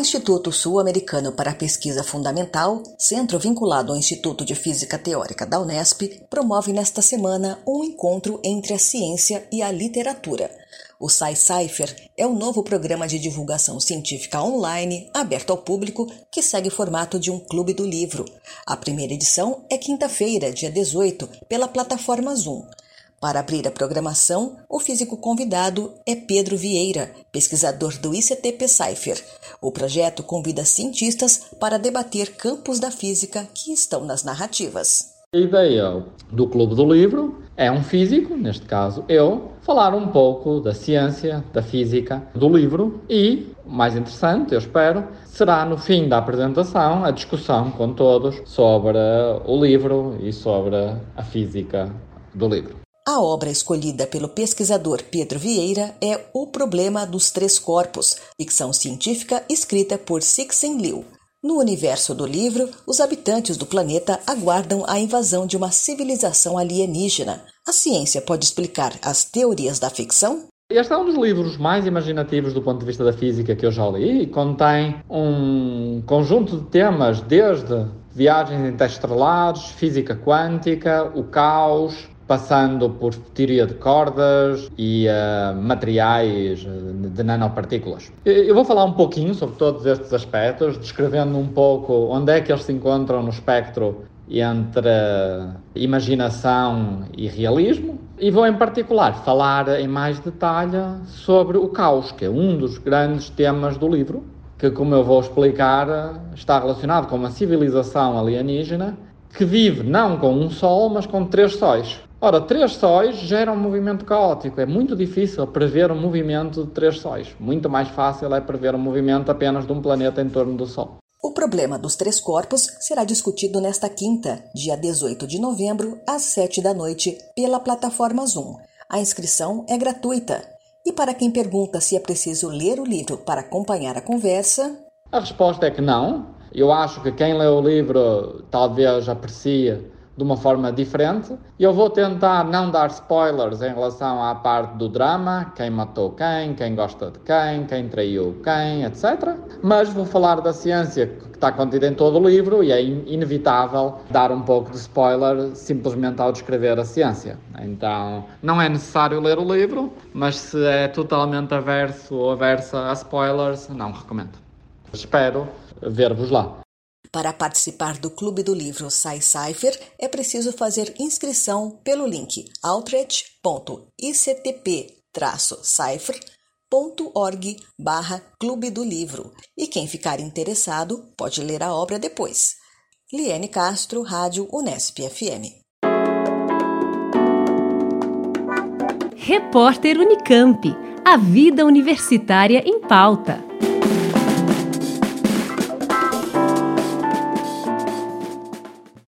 Instituto Sul-Americano para a Pesquisa Fundamental, centro vinculado ao Instituto de Física Teórica da Unesp, promove nesta semana um encontro entre a ciência e a literatura. O SciCypher é o novo programa de divulgação científica online aberto ao público que segue o formato de um clube do livro. A primeira edição é quinta-feira, dia 18, pela plataforma Zoom. Para abrir a programação, o físico convidado é Pedro Vieira, pesquisador do ICT Cypher. O projeto convida cientistas para debater campos da física que estão nas narrativas. A ideia do Clube do Livro é um físico, neste caso eu, falar um pouco da ciência, da física, do livro e, mais interessante, eu espero, será no fim da apresentação a discussão com todos sobre o livro e sobre a física do livro. A obra escolhida pelo pesquisador Pedro Vieira é O Problema dos Três Corpos, ficção científica escrita por Cixin Liu. No universo do livro, os habitantes do planeta aguardam a invasão de uma civilização alienígena. A ciência pode explicar as teorias da ficção? Este é um dos livros mais imaginativos do ponto de vista da física que eu já li e contém um conjunto de temas desde viagens interestelares, física quântica, o caos, passando por teoria de cordas e uh, materiais de nanopartículas. Eu vou falar um pouquinho sobre todos estes aspectos, descrevendo um pouco onde é que eles se encontram no espectro entre imaginação e realismo. E vou, em particular, falar em mais detalhe sobre o caos, que é um dos grandes temas do livro, que, como eu vou explicar, está relacionado com uma civilização alienígena que vive não com um sol, mas com três sóis. Ora, três sóis geram um movimento caótico. É muito difícil prever o um movimento de três sóis. Muito mais fácil é prever o um movimento apenas de um planeta em torno do Sol. O problema dos três corpos será discutido nesta quinta, dia 18 de novembro, às 7 da noite, pela plataforma Zoom. A inscrição é gratuita. E para quem pergunta se é preciso ler o livro para acompanhar a conversa. A resposta é que não. Eu acho que quem lê o livro talvez aprecie de uma forma diferente. Eu vou tentar não dar spoilers em relação à parte do drama, quem matou quem, quem gosta de quem, quem traiu quem, etc. Mas vou falar da ciência que está contida em todo o livro e é inevitável dar um pouco de spoiler simplesmente ao descrever a ciência. Então, não é necessário ler o livro, mas se é totalmente averso ou aversa a spoilers, não recomendo. Espero ver-vos lá. Para participar do Clube do Livro SciCypher, é preciso fazer inscrição pelo link outreach.ictp-cypher.org barra Clube do Livro. E quem ficar interessado pode ler a obra depois. Liane Castro, Rádio Unesp FM. Repórter Unicamp. A vida universitária em pauta.